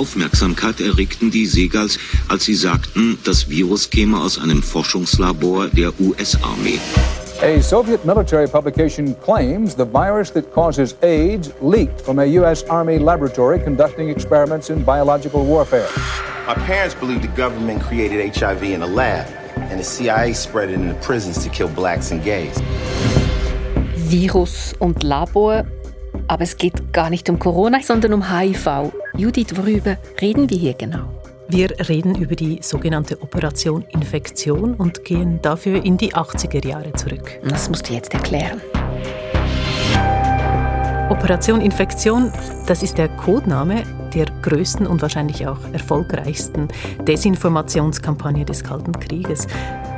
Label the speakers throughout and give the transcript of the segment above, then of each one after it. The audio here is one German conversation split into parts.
Speaker 1: Aufmerksamkeit erregten die Segals, als sie sagten, das Virus käme aus einem Forschungslabor der US-Armee.
Speaker 2: A Soviet military publication claims the virus that causes AIDS leaked from a U.S. Army laboratory conducting experiments in biological warfare.
Speaker 3: My parents believe the government created HIV in a lab, and the CIA spread it in the prisons to kill blacks and gays.
Speaker 4: Virus und Labor. Aber es geht gar nicht um Corona, sondern um HIV. Judith, worüber reden wir hier genau?
Speaker 5: Wir reden über die sogenannte Operation Infektion und gehen dafür in die 80er Jahre zurück.
Speaker 4: Das musst du jetzt erklären.
Speaker 5: Operation Infektion, das ist der Codename der größten und wahrscheinlich auch erfolgreichsten Desinformationskampagne des Kalten Krieges.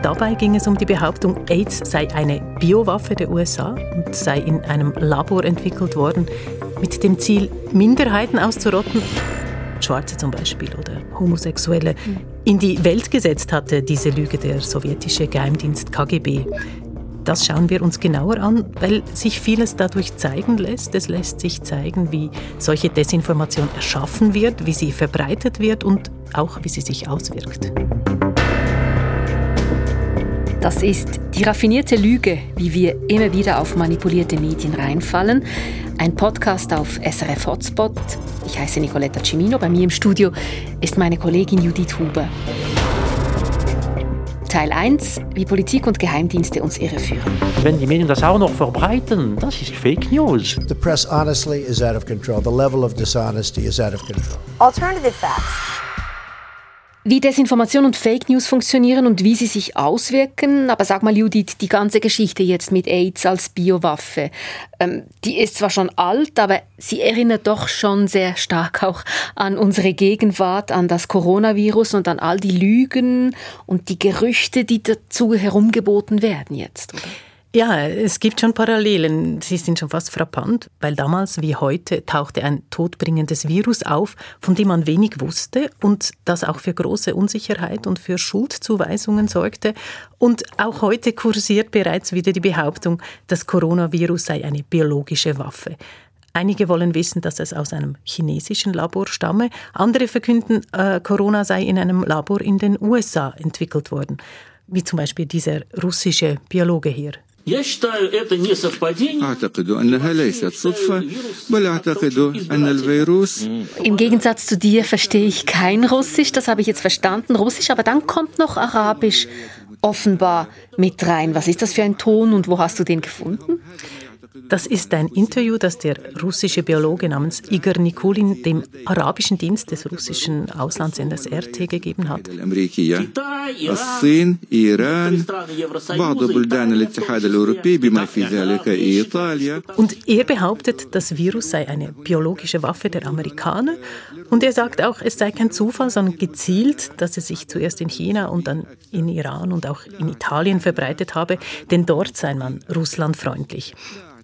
Speaker 5: Dabei ging es um die Behauptung, AIDS sei eine Biowaffe der USA und sei in einem Labor entwickelt worden, mit dem Ziel, Minderheiten auszurotten Schwarze zum Beispiel oder Homosexuelle, in die Welt gesetzt hatte, diese Lüge der sowjetische Geheimdienst KGB. Das schauen wir uns genauer an, weil sich vieles dadurch zeigen lässt. Es lässt sich zeigen, wie solche Desinformation erschaffen wird, wie sie verbreitet wird und auch wie sie sich auswirkt.
Speaker 4: Das ist die raffinierte Lüge, wie wir immer wieder auf manipulierte Medien reinfallen. Ein Podcast auf SRF Hotspot. Ich heiße Nicoletta Cimino. Bei mir im Studio ist meine Kollegin Judith Huber. Teil 1, wie Politik und Geheimdienste uns irreführen.
Speaker 6: Wenn die Medien das auch noch verbreiten, das ist Fake News.
Speaker 7: The press honestly is out of control. The level of dishonesty is out of control.
Speaker 8: Alternative facts.
Speaker 4: Wie Desinformation und Fake News funktionieren und wie sie sich auswirken. Aber sag mal, Judith, die ganze Geschichte jetzt mit AIDS als Biowaffe, ähm, die ist zwar schon alt, aber sie erinnert doch schon sehr stark auch an unsere Gegenwart, an das Coronavirus und an all die Lügen und die Gerüchte, die dazu herumgeboten werden jetzt. Oder?
Speaker 5: Ja, es gibt schon Parallelen. Sie sind schon fast frappant, weil damals wie heute tauchte ein todbringendes Virus auf, von dem man wenig wusste und das auch für große Unsicherheit und für Schuldzuweisungen sorgte. Und auch heute kursiert bereits wieder die Behauptung, das Coronavirus sei eine biologische Waffe. Einige wollen wissen, dass es aus einem chinesischen Labor stamme. Andere verkünden, äh, Corona sei in einem Labor in den USA entwickelt worden. Wie zum Beispiel dieser russische Biologe hier,
Speaker 4: im Gegensatz zu dir verstehe ich kein Russisch, das habe ich jetzt verstanden, Russisch, aber dann kommt noch Arabisch. Offenbar mit rein. Was ist das für ein Ton und wo hast du den gefunden?
Speaker 5: Das ist ein Interview, das der russische Biologe namens Igor Nikulin dem arabischen Dienst des russischen Auslandssenders RT gegeben hat. Und er behauptet, das Virus sei eine biologische Waffe der Amerikaner. Und er sagt auch, es sei kein Zufall, sondern gezielt, dass es sich zuerst in China und dann in Iran und auch in Italien verbreitet habe, denn dort sei man russlandfreundlich.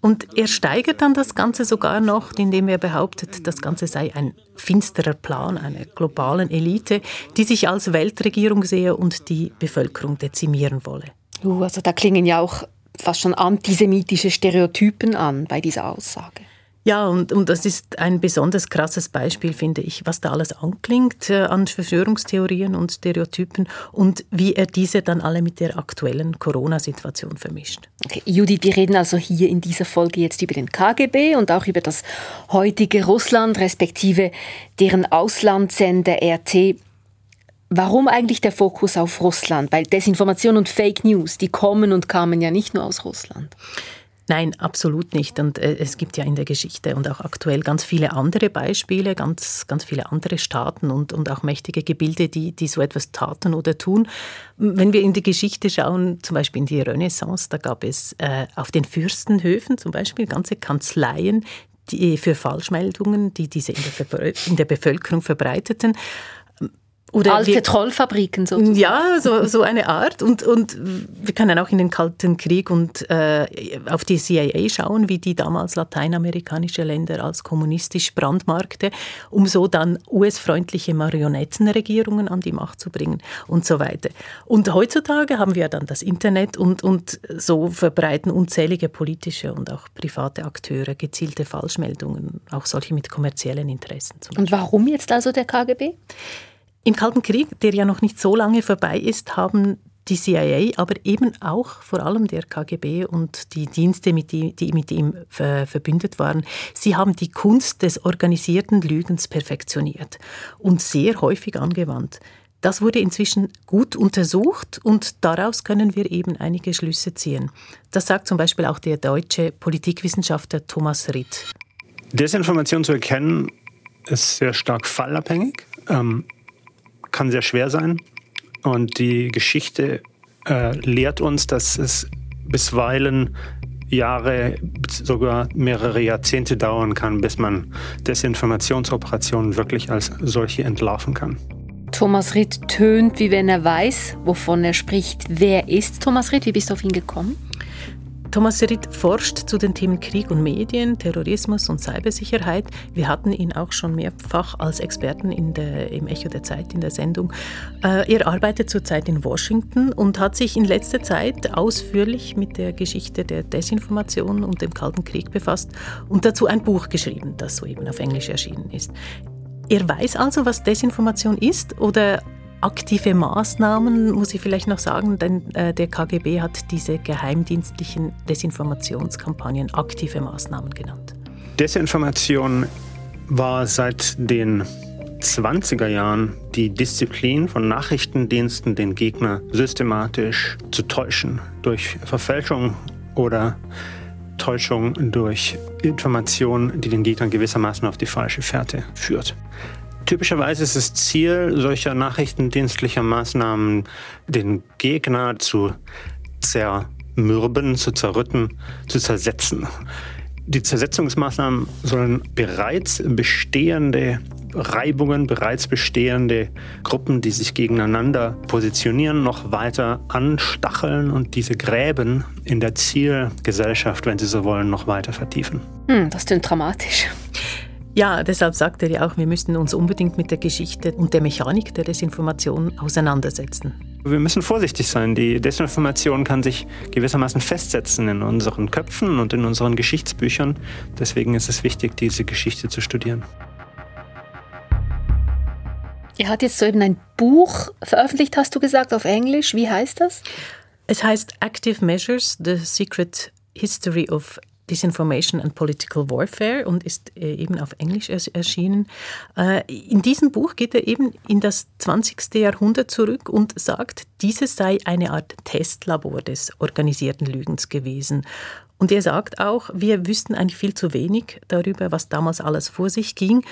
Speaker 5: Und er steigert dann das Ganze sogar noch, indem er behauptet, das Ganze sei ein finsterer Plan einer globalen Elite, die sich als Weltregierung sehe und die Bevölkerung dezimieren wolle.
Speaker 4: Uh, also da klingen ja auch fast schon antisemitische Stereotypen an bei dieser Aussage.
Speaker 5: Ja, und, und das ist ein besonders krasses Beispiel, finde ich, was da alles anklingt äh, an Verschwörungstheorien und Stereotypen und wie er diese dann alle mit der aktuellen Corona-Situation vermischt.
Speaker 4: Okay, Judith, wir reden also hier in dieser Folge jetzt über den KGB und auch über das heutige Russland, respektive deren Auslandssender RT. Warum eigentlich der Fokus auf Russland? Weil Desinformation und Fake News, die kommen und kamen ja nicht nur aus Russland.
Speaker 5: Nein, absolut nicht. Und äh, es gibt ja in der Geschichte und auch aktuell ganz viele andere Beispiele, ganz, ganz viele andere Staaten und, und auch mächtige Gebilde, die, die so etwas taten oder tun. Wenn wir in die Geschichte schauen, zum Beispiel in die Renaissance, da gab es äh, auf den Fürstenhöfen zum Beispiel ganze Kanzleien die, für Falschmeldungen, die diese in der, in der Bevölkerung verbreiteten.
Speaker 4: Oder Alte wir, Trollfabriken sozusagen.
Speaker 5: Ja, so, so eine Art. Und, und wir können auch in den Kalten Krieg und äh, auf die CIA schauen, wie die damals lateinamerikanische Länder als kommunistisch brandmarkte, um so dann US-freundliche Marionettenregierungen an die Macht zu bringen und so weiter. Und heutzutage haben wir dann das Internet und, und so verbreiten unzählige politische und auch private Akteure gezielte Falschmeldungen, auch solche mit kommerziellen Interessen.
Speaker 4: Und warum jetzt also der KGB?
Speaker 5: Im Kalten Krieg, der ja noch nicht so lange vorbei ist, haben die CIA, aber eben auch vor allem der KGB und die Dienste, die, die mit ihm verbündet waren, sie haben die Kunst des organisierten Lügens perfektioniert und sehr häufig angewandt. Das wurde inzwischen gut untersucht und daraus können wir eben einige Schlüsse ziehen. Das sagt zum Beispiel auch der deutsche Politikwissenschaftler Thomas Ritt.
Speaker 8: Desinformation zu erkennen ist sehr stark fallabhängig. Ähm, kann sehr schwer sein. Und die Geschichte äh, lehrt uns, dass es bisweilen Jahre, sogar mehrere Jahrzehnte dauern kann, bis man Desinformationsoperationen wirklich als solche entlarven kann.
Speaker 4: Thomas Ritt tönt, wie wenn er weiß, wovon er spricht. Wer ist Thomas Ritt? Wie bist du auf ihn gekommen?
Speaker 5: Thomas Serit forscht zu den Themen Krieg und Medien, Terrorismus und Cybersicherheit. Wir hatten ihn auch schon mehrfach als Experten der, im Echo der Zeit in der Sendung. Äh, er arbeitet zurzeit in Washington und hat sich in letzter Zeit ausführlich mit der Geschichte der Desinformation und dem Kalten Krieg befasst und dazu ein Buch geschrieben, das soeben auf Englisch erschienen ist. Er weiß also, was Desinformation ist oder aktive Maßnahmen, muss ich vielleicht noch sagen, denn äh, der KGB hat diese geheimdienstlichen Desinformationskampagnen aktive Maßnahmen genannt.
Speaker 8: Desinformation war seit den 20er Jahren die Disziplin von Nachrichtendiensten, den Gegner systematisch zu täuschen durch Verfälschung oder Täuschung durch Informationen, die den Gegnern gewissermaßen auf die falsche Fährte führt. Typischerweise ist das Ziel solcher nachrichtendienstlicher Maßnahmen, den Gegner zu zermürben, zu zerrütten, zu zersetzen. Die Zersetzungsmaßnahmen sollen bereits bestehende Reibungen, bereits bestehende Gruppen, die sich gegeneinander positionieren, noch weiter anstacheln und diese Gräben in der Zielgesellschaft, wenn Sie so wollen, noch weiter vertiefen.
Speaker 4: Hm, das klingt dramatisch.
Speaker 5: Ja, deshalb sagt er ja auch, wir müssten uns unbedingt mit der Geschichte und der Mechanik der Desinformation auseinandersetzen.
Speaker 8: Wir müssen vorsichtig sein. Die Desinformation kann sich gewissermaßen festsetzen in unseren Köpfen und in unseren Geschichtsbüchern. Deswegen ist es wichtig, diese Geschichte zu studieren.
Speaker 4: Er hat jetzt soeben ein Buch veröffentlicht, hast du gesagt, auf Englisch. Wie heißt das?
Speaker 5: Es heißt Active Measures, The Secret History of Disinformation and Political Warfare und ist äh, eben auf Englisch erschienen. Äh, in diesem Buch geht er eben in das 20. Jahrhundert zurück und sagt, dieses sei eine Art Testlabor des organisierten Lügens gewesen. Und er sagt auch, wir wüssten eigentlich viel zu wenig darüber, was damals alles vor sich ging.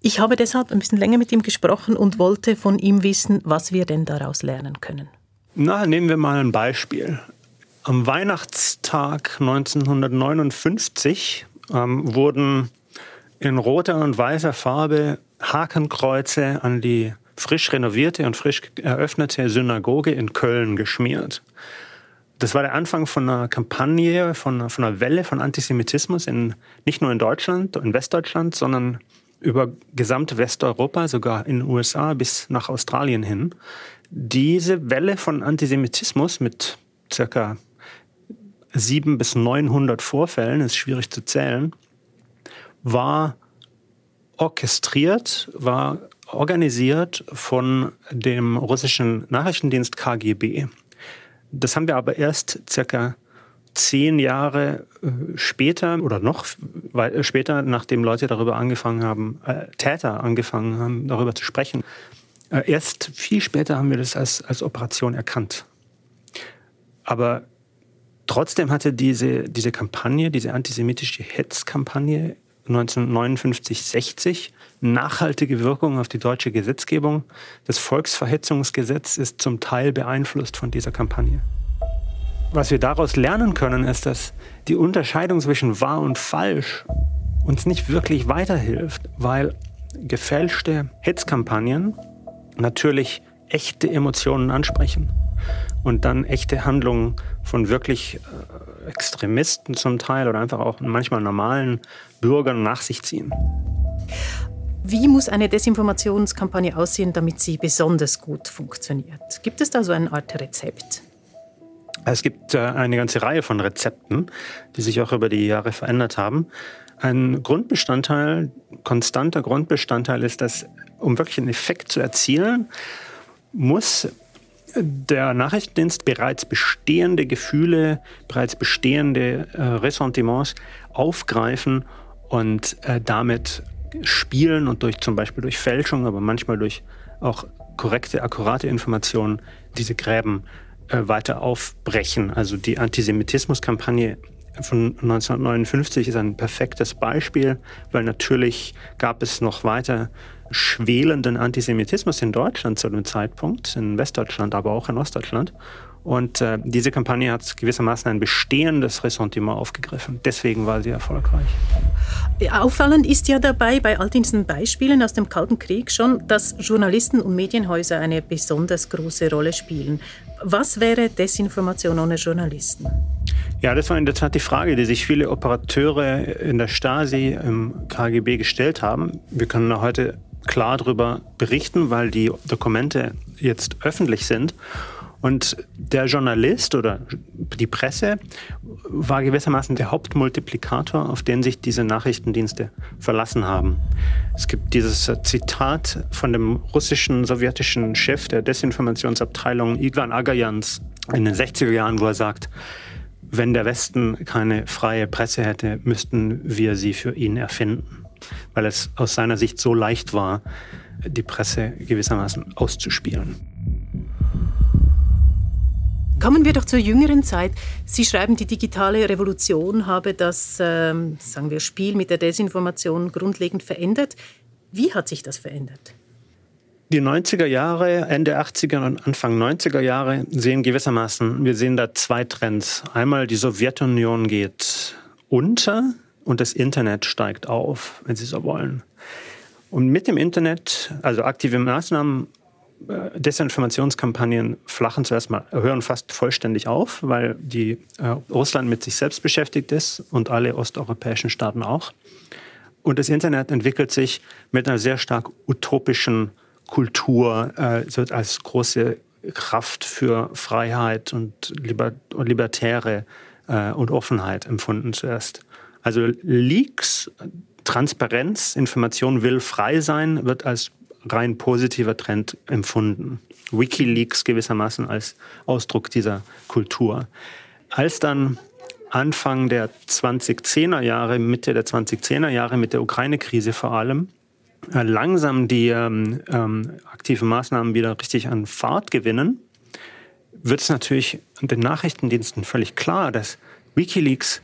Speaker 5: Ich habe deshalb ein bisschen länger mit ihm gesprochen und wollte von ihm wissen, was wir denn daraus lernen können.
Speaker 8: Na, nehmen wir mal ein Beispiel. Am Weihnachtstag 1959 ähm, wurden in roter und weißer Farbe Hakenkreuze an die frisch renovierte und frisch eröffnete Synagoge in Köln geschmiert. Das war der Anfang von einer Kampagne, von, von einer Welle von Antisemitismus in, nicht nur in Deutschland, in Westdeutschland, sondern über gesamte Westeuropa, sogar in den USA bis nach Australien hin. Diese Welle von Antisemitismus mit circa sieben bis 900 Vorfällen, ist schwierig zu zählen, war orchestriert, war organisiert von dem russischen Nachrichtendienst KGB. Das haben wir aber erst circa zehn Jahre äh, später oder noch später, nachdem Leute darüber angefangen haben, äh, Täter angefangen haben, darüber zu sprechen. Äh, erst viel später haben wir das als, als Operation erkannt. Aber Trotzdem hatte diese, diese Kampagne, diese antisemitische Hetzkampagne 1959, 60 nachhaltige Wirkung auf die deutsche Gesetzgebung. Das Volksverhetzungsgesetz ist zum Teil beeinflusst von dieser Kampagne. Was wir daraus lernen können, ist, dass die Unterscheidung zwischen wahr und falsch uns nicht wirklich weiterhilft, weil gefälschte Hetzkampagnen natürlich echte Emotionen ansprechen und dann echte Handlungen von wirklich äh, Extremisten zum Teil oder einfach auch manchmal normalen Bürgern nach sich ziehen.
Speaker 5: Wie muss eine Desinformationskampagne aussehen, damit sie besonders gut funktioniert? Gibt es da so eine Art Rezept?
Speaker 8: Es gibt äh, eine ganze Reihe von Rezepten, die sich auch über die Jahre verändert haben. Ein Grundbestandteil, konstanter Grundbestandteil ist, dass, um wirklich einen Effekt zu erzielen, muss der Nachrichtendienst bereits bestehende Gefühle, bereits bestehende äh, Ressentiments aufgreifen und äh, damit spielen und durch zum Beispiel durch Fälschung, aber manchmal durch auch korrekte, akkurate Informationen diese Gräben äh, weiter aufbrechen. Also die Antisemitismuskampagne von 1959 ist ein perfektes Beispiel, weil natürlich gab es noch weiter schwelenden Antisemitismus in Deutschland zu dem Zeitpunkt, in Westdeutschland, aber auch in Ostdeutschland. Und äh, diese Kampagne hat gewissermaßen ein bestehendes Ressentiment aufgegriffen. Deswegen war sie erfolgreich.
Speaker 5: Auffallend ist ja dabei bei all diesen Beispielen aus dem Kalten Krieg schon, dass Journalisten und Medienhäuser eine besonders große Rolle spielen. Was wäre Desinformation ohne Journalisten?
Speaker 8: Ja, das war in der Tat die Frage, die sich viele Operateure in der Stasi im KGB gestellt haben. Wir können heute klar darüber berichten, weil die Dokumente jetzt öffentlich sind. Und der Journalist oder die Presse war gewissermaßen der Hauptmultiplikator, auf den sich diese Nachrichtendienste verlassen haben. Es gibt dieses Zitat von dem russischen sowjetischen Chef der Desinformationsabteilung Ivan Agajans in den 60er Jahren, wo er sagt, wenn der Westen keine freie Presse hätte, müssten wir sie für ihn erfinden, weil es aus seiner Sicht so leicht war, die Presse gewissermaßen auszuspielen.
Speaker 5: Kommen wir doch zur jüngeren Zeit. Sie schreiben, die digitale Revolution habe das, ähm, sagen wir, Spiel mit der Desinformation grundlegend verändert. Wie hat sich das verändert?
Speaker 8: Die 90er Jahre, Ende 80er und Anfang 90er Jahre sehen gewissermaßen, wir sehen da zwei Trends. Einmal die Sowjetunion geht unter und das Internet steigt auf, wenn Sie so wollen. Und mit dem Internet, also aktive Maßnahmen Desinformationskampagnen flachen zuerst mal, hören fast vollständig auf, weil die, äh, Russland mit sich selbst beschäftigt ist und alle osteuropäischen Staaten auch. Und das Internet entwickelt sich mit einer sehr stark utopischen Kultur, äh, wird als große Kraft für Freiheit und, Liber Libertäre äh, und Offenheit empfunden zuerst. Also Leaks, Transparenz, Information will frei sein, wird als rein positiver Trend empfunden. Wikileaks gewissermaßen als Ausdruck dieser Kultur. Als dann Anfang der 2010er Jahre, Mitte der 2010er Jahre mit der Ukraine-Krise vor allem, äh, langsam die ähm, ähm, aktiven Maßnahmen wieder richtig an Fahrt gewinnen, wird es natürlich den Nachrichtendiensten völlig klar, dass Wikileaks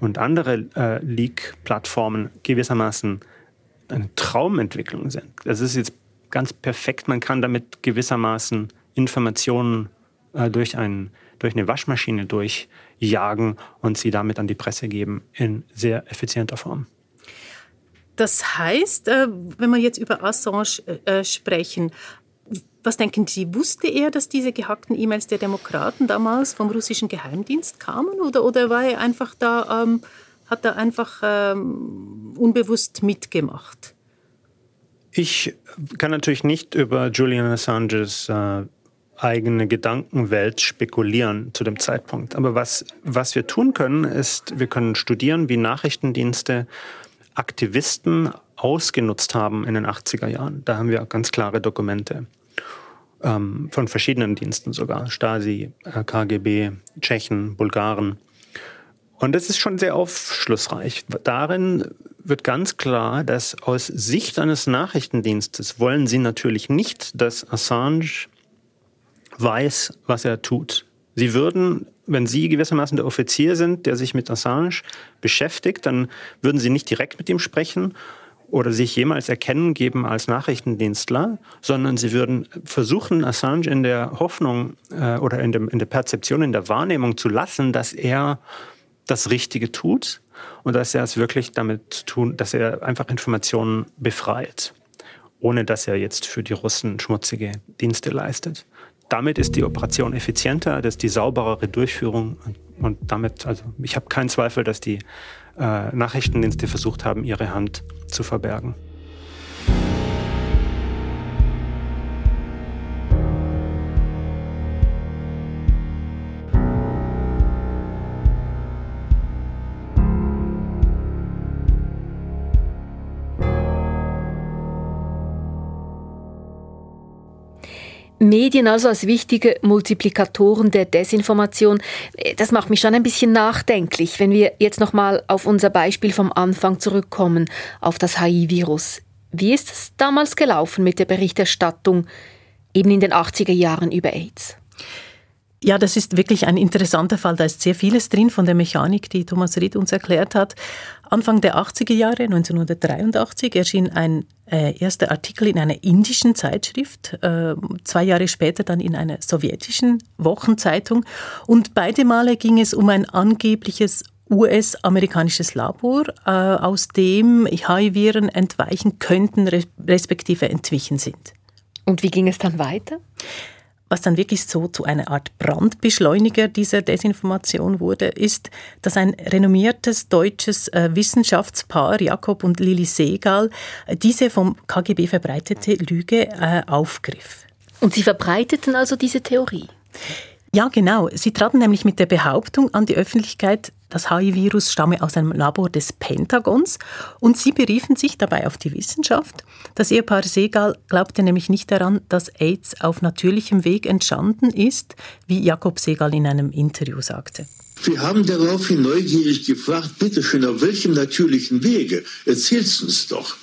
Speaker 8: und andere äh, Leak-Plattformen gewissermaßen eine Traumentwicklung sind. Das ist jetzt ganz perfekt. Man kann damit gewissermaßen Informationen äh, durch, ein, durch eine Waschmaschine durchjagen und sie damit an die Presse geben in sehr effizienter Form.
Speaker 5: Das heißt, äh, wenn wir jetzt über Assange äh, sprechen, was denken Sie, wusste er, dass diese gehackten E-Mails der Demokraten damals vom russischen Geheimdienst kamen oder, oder war er einfach da, ähm, hat er einfach ähm, unbewusst mitgemacht?
Speaker 8: Ich kann natürlich nicht über Julian Assanges äh, eigene Gedankenwelt spekulieren zu dem Zeitpunkt. Aber was, was wir tun können, ist, wir können studieren, wie Nachrichtendienste Aktivisten ausgenutzt haben in den 80er Jahren. Da haben wir ganz klare Dokumente ähm, von verschiedenen Diensten sogar. Stasi, äh, KGB, Tschechen, Bulgaren. Und das ist schon sehr aufschlussreich. Darin wird ganz klar, dass aus Sicht eines Nachrichtendienstes wollen sie natürlich nicht, dass Assange weiß, was er tut. Sie würden, wenn Sie gewissermaßen der Offizier sind, der sich mit Assange beschäftigt, dann würden Sie nicht direkt mit ihm sprechen oder sich jemals erkennen geben als Nachrichtendienstler, sondern sie würden versuchen, Assange in der Hoffnung äh, oder in, dem, in der Perzeption, in der Wahrnehmung zu lassen, dass er das Richtige tut und dass er es wirklich damit tun, dass er einfach Informationen befreit. ohne dass er jetzt für die Russen schmutzige Dienste leistet. Damit ist die Operation effizienter, das ist die sauberere Durchführung und, und damit, also ich habe keinen Zweifel, dass die äh, Nachrichtendienste versucht haben, ihre Hand zu verbergen.
Speaker 4: Medien also als wichtige Multiplikatoren der Desinformation, das macht mich schon ein bisschen nachdenklich, wenn wir jetzt nochmal auf unser Beispiel vom Anfang zurückkommen, auf das HIV-Virus. Wie ist es damals gelaufen mit der Berichterstattung eben in den 80er Jahren über AIDS?
Speaker 5: Ja, das ist wirklich ein interessanter Fall. Da ist sehr vieles drin von der Mechanik, die Thomas Ried uns erklärt hat. Anfang der 80er Jahre, 1983, erschien ein äh, erster Artikel in einer indischen Zeitschrift, äh, zwei Jahre später dann in einer sowjetischen Wochenzeitung. Und beide Male ging es um ein angebliches US-amerikanisches Labor, äh, aus dem HIV-Viren entweichen könnten, respektive entwichen sind.
Speaker 4: Und wie ging es dann weiter?
Speaker 5: Was dann wirklich so zu einer Art Brandbeschleuniger dieser Desinformation wurde, ist, dass ein renommiertes deutsches äh, Wissenschaftspaar, Jakob und Lili Segal, diese vom KGB verbreitete Lüge äh, aufgriff.
Speaker 4: Und sie verbreiteten also diese Theorie?
Speaker 5: Ja, genau. Sie traten nämlich mit der Behauptung an die Öffentlichkeit, das HIV-Virus stamme aus einem Labor des Pentagons und sie beriefen sich dabei auf die Wissenschaft. Das Ehepaar Segal glaubte nämlich nicht daran, dass AIDS auf natürlichem Weg entstanden ist, wie Jakob Segal in einem Interview sagte.
Speaker 9: Wir haben daraufhin neugierig gefragt, bitteschön, auf welchem natürlichen Wege? Erzähl's uns doch.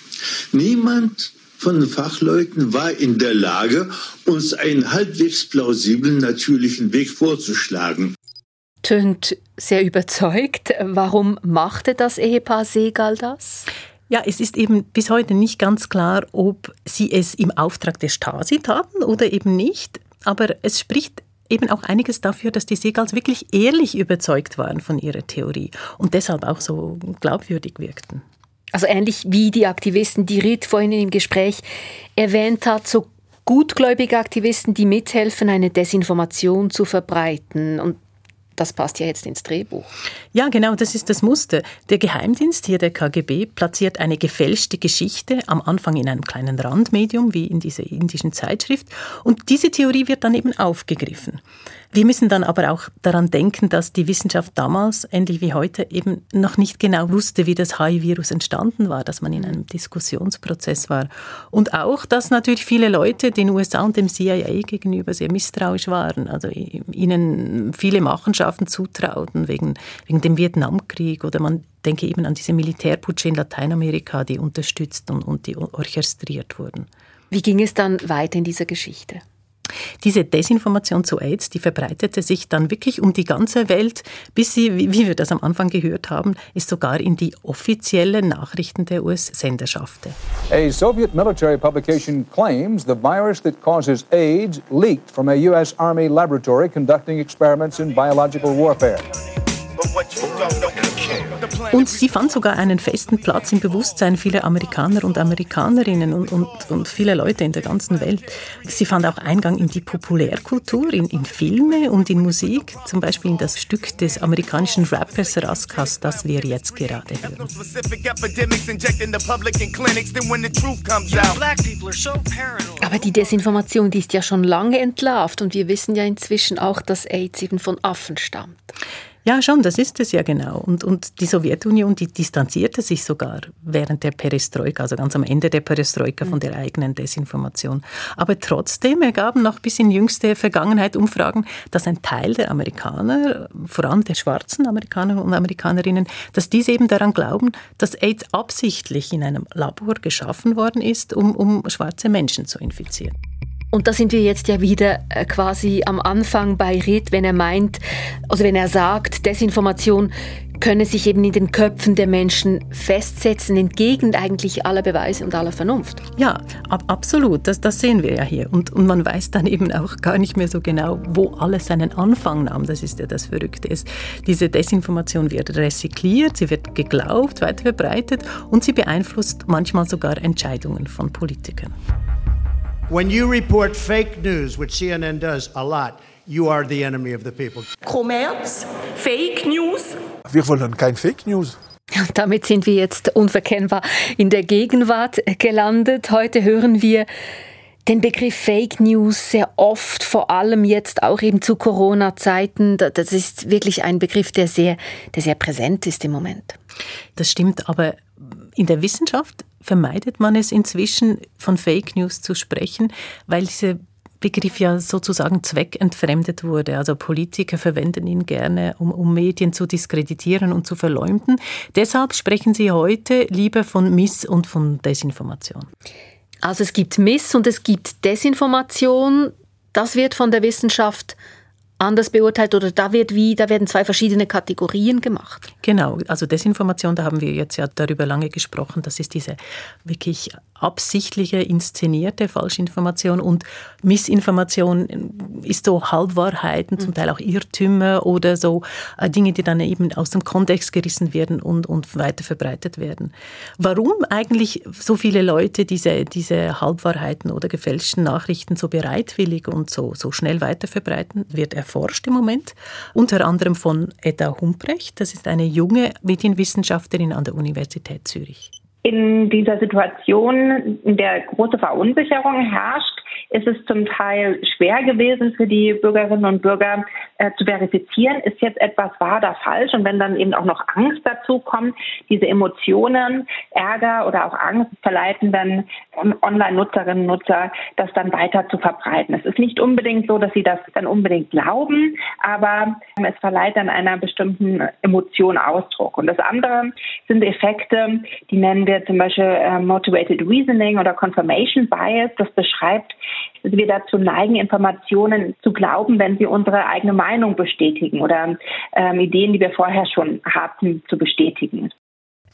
Speaker 9: Niemand von Fachleuten war in der Lage, uns einen halbwegs plausiblen natürlichen Weg vorzuschlagen.
Speaker 4: Tönt sehr überzeugt. Warum machte das Ehepaar Segal das?
Speaker 5: Ja, es ist eben bis heute nicht ganz klar, ob sie es im Auftrag der Stasi taten oder eben nicht. Aber es spricht eben auch einiges dafür, dass die Segals wirklich ehrlich überzeugt waren von ihrer Theorie und deshalb auch so glaubwürdig wirkten.
Speaker 4: Also ähnlich wie die Aktivisten, die Ritt vorhin im Gespräch erwähnt hat, so gutgläubige Aktivisten, die mithelfen, eine Desinformation zu verbreiten. Und das passt ja jetzt ins Drehbuch.
Speaker 5: Ja, genau, das ist das Muster. Der Geheimdienst, hier der KGB, platziert eine gefälschte Geschichte am Anfang in einem kleinen Randmedium, wie in dieser indischen Zeitschrift. Und diese Theorie wird dann eben aufgegriffen. Wir müssen dann aber auch daran denken, dass die Wissenschaft damals, ähnlich wie heute, eben noch nicht genau wusste, wie das HIV-Virus entstanden war, dass man in einem Diskussionsprozess war. Und auch, dass natürlich viele Leute den USA und dem CIA gegenüber sehr misstrauisch waren, also ihnen viele Machenschaften zutrauten wegen, wegen dem Vietnamkrieg oder man denke eben an diese Militärputsche in Lateinamerika, die unterstützt und, und die orchestriert wurden.
Speaker 4: Wie ging es dann weiter in dieser Geschichte?
Speaker 5: Diese Desinformation zu AIDS, die verbreitete sich dann wirklich um die ganze Welt, bis sie, wie wir das am Anfang gehört haben, es sogar in die offiziellen Nachrichten der US-Sender schaffte.
Speaker 2: A Soviet military publication claims the virus that causes AIDS leaked from a US Army laboratory conducting experiments in biological warfare.
Speaker 5: Und sie fand sogar einen festen Platz im Bewusstsein vieler Amerikaner und Amerikanerinnen und, und, und vieler Leute in der ganzen Welt. Sie fand auch Eingang in die Populärkultur, in, in Filme und in Musik, zum Beispiel in das Stück des amerikanischen Rappers Raskas, das wir jetzt gerade hören.
Speaker 4: Aber die Desinformation, die ist ja schon lange entlarvt und wir wissen ja inzwischen auch, dass AIDS eben von Affen stammt.
Speaker 5: Ja, schon, das ist es ja genau. Und, und die Sowjetunion, die distanzierte sich sogar während der Perestroika, also ganz am Ende der Perestroika von der eigenen Desinformation. Aber trotzdem ergaben noch bis in jüngste Vergangenheit Umfragen, dass ein Teil der Amerikaner, vor allem der schwarzen Amerikaner und Amerikanerinnen, dass diese eben daran glauben, dass AIDS absichtlich in einem Labor geschaffen worden ist, um, um schwarze Menschen zu infizieren.
Speaker 4: Und da sind wir jetzt ja wieder äh, quasi am Anfang bei Ritt, wenn er meint, also wenn er sagt, Desinformation könne sich eben in den Köpfen der Menschen festsetzen, entgegen eigentlich aller Beweise und aller Vernunft.
Speaker 5: Ja, ab, absolut. Das, das sehen wir ja hier. Und, und man weiß dann eben auch gar nicht mehr so genau, wo alles seinen Anfang nahm. Das ist ja das Verrückte. Es, diese Desinformation wird rezykliert, sie wird geglaubt, weiter verbreitet und sie beeinflusst manchmal sogar Entscheidungen von Politikern.
Speaker 7: When you report fake news, which CNN does a lot, you are the enemy of the people.
Speaker 10: Kommerz, Fake News.
Speaker 11: Wir wollen kein Fake News.
Speaker 4: Damit sind wir jetzt unverkennbar in der Gegenwart gelandet. Heute hören wir den Begriff Fake News sehr oft, vor allem jetzt auch eben zu Corona-Zeiten. Das ist wirklich ein Begriff, der sehr, der sehr präsent ist im Moment.
Speaker 5: Das stimmt, aber in der Wissenschaft vermeidet man es inzwischen, von Fake News zu sprechen, weil diese Begriff ja sozusagen zweckentfremdet wurde. Also Politiker verwenden ihn gerne, um, um, Medien zu diskreditieren und zu verleumden. Deshalb sprechen sie heute lieber von Miss- und von Desinformation.
Speaker 4: Also es gibt Miss- und es gibt Desinformation. Das wird von der Wissenschaft anders beurteilt oder da wird wie, da werden zwei verschiedene Kategorien gemacht.
Speaker 5: Genau, also Desinformation, da haben wir jetzt ja darüber lange gesprochen, das ist diese wirklich absichtliche, inszenierte Falschinformation und Missinformation ist so Halbwahrheiten, zum mhm. Teil auch Irrtümer oder so äh, Dinge, die dann eben aus dem Kontext gerissen werden und, und weiter verbreitet werden. Warum eigentlich so viele Leute diese, diese Halbwahrheiten oder gefälschten Nachrichten so bereitwillig und so, so schnell weiter verbreiten, wird erforscht im Moment. Unter anderem von Edda Humprecht, das ist eine junge Medienwissenschaftlerin an der Universität Zürich.
Speaker 12: In dieser Situation, in der große Verunsicherung herrscht, ist es zum Teil schwer gewesen für die Bürgerinnen und Bürger äh, zu verifizieren, ist jetzt etwas wahr oder falsch. Und wenn dann eben auch noch Angst dazu kommt, diese Emotionen, Ärger oder auch Angst verleiten dann Online-Nutzerinnen und Nutzer, das dann weiter zu verbreiten. Es ist nicht unbedingt so, dass sie das dann unbedingt glauben, aber es verleiht dann einer bestimmten Emotion Ausdruck. Und das andere sind Effekte, die nennen wir zum Beispiel äh, Motivated Reasoning oder Confirmation Bias. Das beschreibt, dass wir dazu neigen, Informationen zu glauben, wenn sie unsere eigene Meinung bestätigen oder ähm, Ideen, die wir vorher schon hatten, zu bestätigen.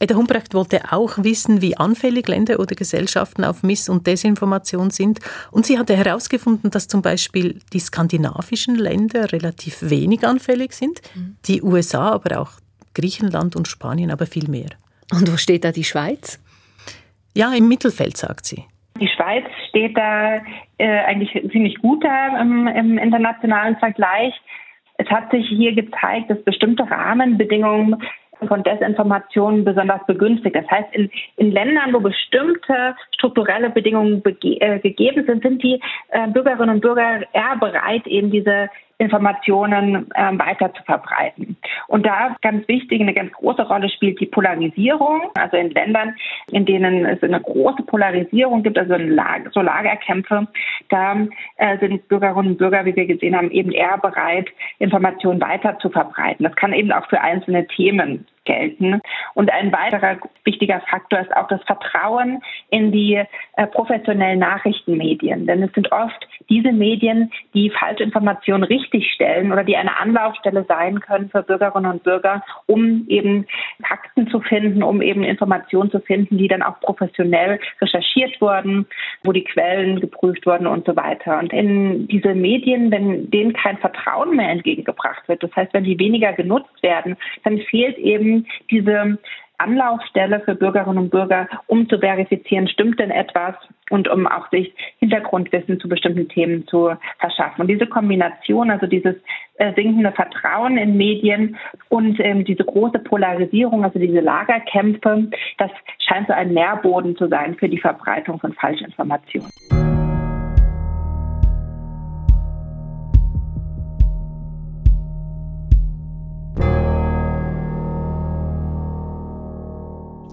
Speaker 5: Edda Humbrecht wollte auch wissen, wie anfällig Länder oder Gesellschaften auf Miss- und Desinformation sind. Und sie hatte herausgefunden, dass zum Beispiel die skandinavischen Länder relativ wenig anfällig sind, mhm. die USA, aber auch Griechenland und Spanien aber viel mehr.
Speaker 4: Und wo steht da die Schweiz?
Speaker 5: Ja, im Mittelfeld, sagt sie.
Speaker 12: Die Schweiz steht da äh, eigentlich ziemlich gut da im, im internationalen Vergleich. Es hat sich hier gezeigt, dass bestimmte Rahmenbedingungen von Desinformationen besonders begünstigt. Das heißt, in, in Ländern, wo bestimmte strukturelle Bedingungen äh, gegeben sind, sind die äh, Bürgerinnen und Bürger eher bereit, eben diese Informationen ähm, weiter zu verbreiten. Und da ganz wichtig, eine ganz große Rolle spielt die Polarisierung. Also in Ländern, in denen es eine große Polarisierung gibt, also Lager, so Lagerkämpfe, da äh, sind Bürgerinnen und Bürger, wie wir gesehen haben, eben eher bereit, Informationen weiter zu verbreiten. Das kann eben auch für einzelne Themen gelten. Und ein weiterer wichtiger Faktor ist auch das Vertrauen in die äh, professionellen Nachrichtenmedien. Denn es sind oft diese Medien, die Falschinformationen richtigstellen oder die eine Anlaufstelle sein können für Bürgerinnen und Bürger, um eben Fakten zu finden, um eben Informationen zu finden, die dann auch professionell recherchiert wurden, wo die Quellen geprüft wurden und so weiter. Und in diese Medien, wenn denen kein Vertrauen mehr entgegengebracht wird, das heißt, wenn die weniger genutzt werden, dann fehlt eben diese Anlaufstelle für Bürgerinnen und Bürger, um zu verifizieren, stimmt denn etwas und um auch sich Hintergrundwissen zu bestimmten Themen zu verschaffen. Und diese Kombination, also dieses äh, sinkende Vertrauen in Medien und ähm, diese große Polarisierung, also diese Lagerkämpfe, das scheint so ein Nährboden zu sein für die Verbreitung von Falschinformationen.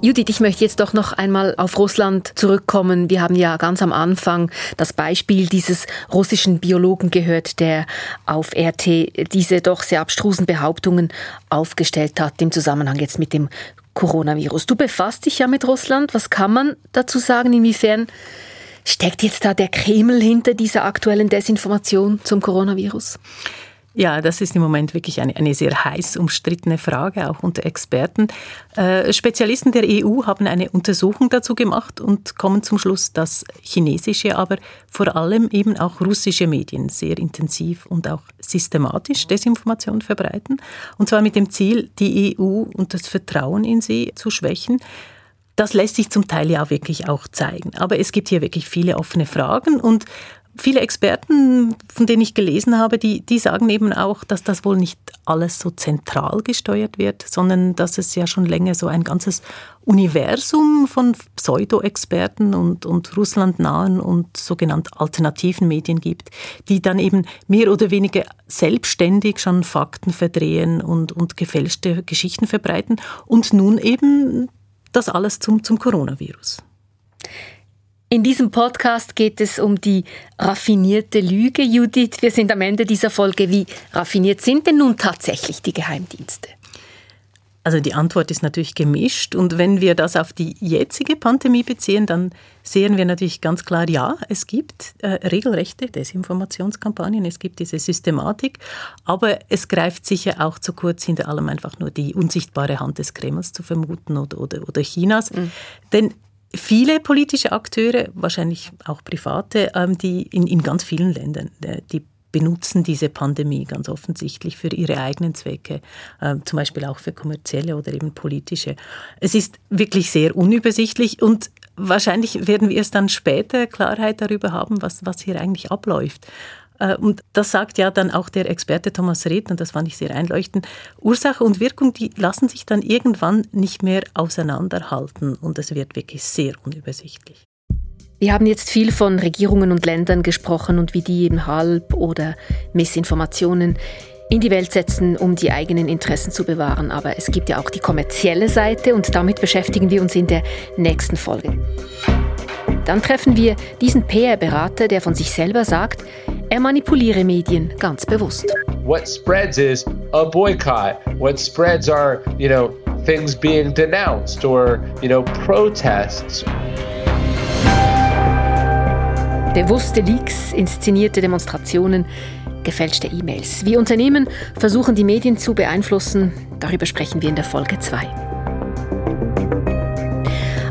Speaker 4: Judith, ich möchte jetzt doch noch einmal auf Russland zurückkommen. Wir haben ja ganz am Anfang das Beispiel dieses russischen Biologen gehört, der auf RT diese doch sehr abstrusen Behauptungen aufgestellt hat im Zusammenhang jetzt mit dem Coronavirus. Du befasst dich ja mit Russland. Was kann man dazu sagen? Inwiefern steckt jetzt da der Kreml hinter dieser aktuellen Desinformation zum Coronavirus?
Speaker 5: Ja, das ist im Moment wirklich eine, eine sehr heiß umstrittene Frage, auch unter Experten. Äh, Spezialisten der EU haben eine Untersuchung dazu gemacht und kommen zum Schluss, dass chinesische, aber vor allem eben auch russische Medien sehr intensiv und auch systematisch Desinformation verbreiten. Und zwar mit dem Ziel, die EU und das Vertrauen in sie zu schwächen. Das lässt sich zum Teil ja wirklich auch zeigen. Aber es gibt hier wirklich viele offene Fragen und viele Experten, von denen ich gelesen habe, die, die sagen eben auch, dass das wohl nicht alles so zentral gesteuert wird, sondern dass es ja schon länger so ein ganzes Universum von Pseudo-Experten und, und russlandnahen und sogenannten alternativen Medien gibt, die dann eben mehr oder weniger selbstständig schon Fakten verdrehen und, und gefälschte Geschichten verbreiten und nun eben das alles zum, zum Coronavirus.
Speaker 4: In diesem Podcast geht es um die raffinierte Lüge. Judith, wir sind am Ende dieser Folge. Wie raffiniert sind denn nun tatsächlich die Geheimdienste?
Speaker 5: Also die Antwort ist natürlich gemischt. Und wenn wir das auf die jetzige Pandemie beziehen, dann sehen wir natürlich ganz klar, ja, es gibt äh, regelrechte Desinformationskampagnen, es gibt diese Systematik, aber es greift sicher auch zu kurz, hinter allem einfach nur die unsichtbare Hand des Kremls zu vermuten oder, oder, oder Chinas. Mhm. Denn viele politische Akteure, wahrscheinlich auch private, ähm, die in, in ganz vielen Ländern, äh, die benutzen diese Pandemie ganz offensichtlich für ihre eigenen Zwecke, äh, zum Beispiel auch für kommerzielle oder eben politische. Es ist wirklich sehr unübersichtlich und wahrscheinlich werden wir es dann später Klarheit darüber haben, was, was hier eigentlich abläuft. Äh, und das sagt ja dann auch der Experte Thomas Redner, das fand ich sehr einleuchtend. Ursache und Wirkung, die lassen sich dann irgendwann nicht mehr auseinanderhalten und es wird wirklich sehr unübersichtlich.
Speaker 4: Wir haben jetzt viel von Regierungen und Ländern gesprochen und wie die eben Halb- oder Missinformationen in die Welt setzen, um die eigenen Interessen zu bewahren. Aber es gibt ja auch die kommerzielle Seite und damit beschäftigen wir uns in der nächsten Folge. Dann treffen wir diesen PR-Berater, der von sich selber sagt, er manipuliere Medien ganz bewusst.
Speaker 13: What spreads is a boycott. What spreads are, you know, things being denounced or, you know, protests.
Speaker 4: Bewusste Leaks, inszenierte Demonstrationen, gefälschte E-Mails. Wie Unternehmen versuchen die Medien zu beeinflussen, darüber sprechen wir in der Folge 2.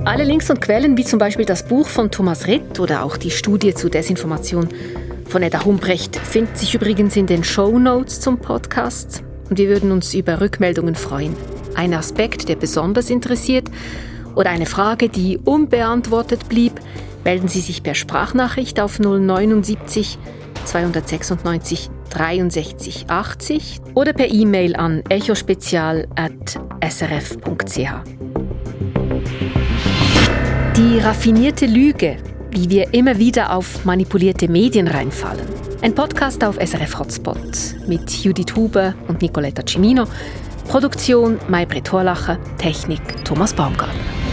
Speaker 4: Alle Links und Quellen, wie zum Beispiel das Buch von Thomas Ritt oder auch die Studie zu Desinformation von Edda Humprecht, finden sich übrigens in den Show Notes zum Podcast. Und wir würden uns über Rückmeldungen freuen. Ein Aspekt, der besonders interessiert oder eine Frage, die unbeantwortet blieb, melden Sie sich per Sprachnachricht auf 079 296 63 80 oder per E-Mail an echospezial.srf.ch. Die raffinierte Lüge, wie wir immer wieder auf manipulierte Medien reinfallen. Ein Podcast auf SRF Hotspot mit Judith Huber und Nicoletta Cimino. Produktion Maybrit Horlacher, Technik Thomas Baumgartner.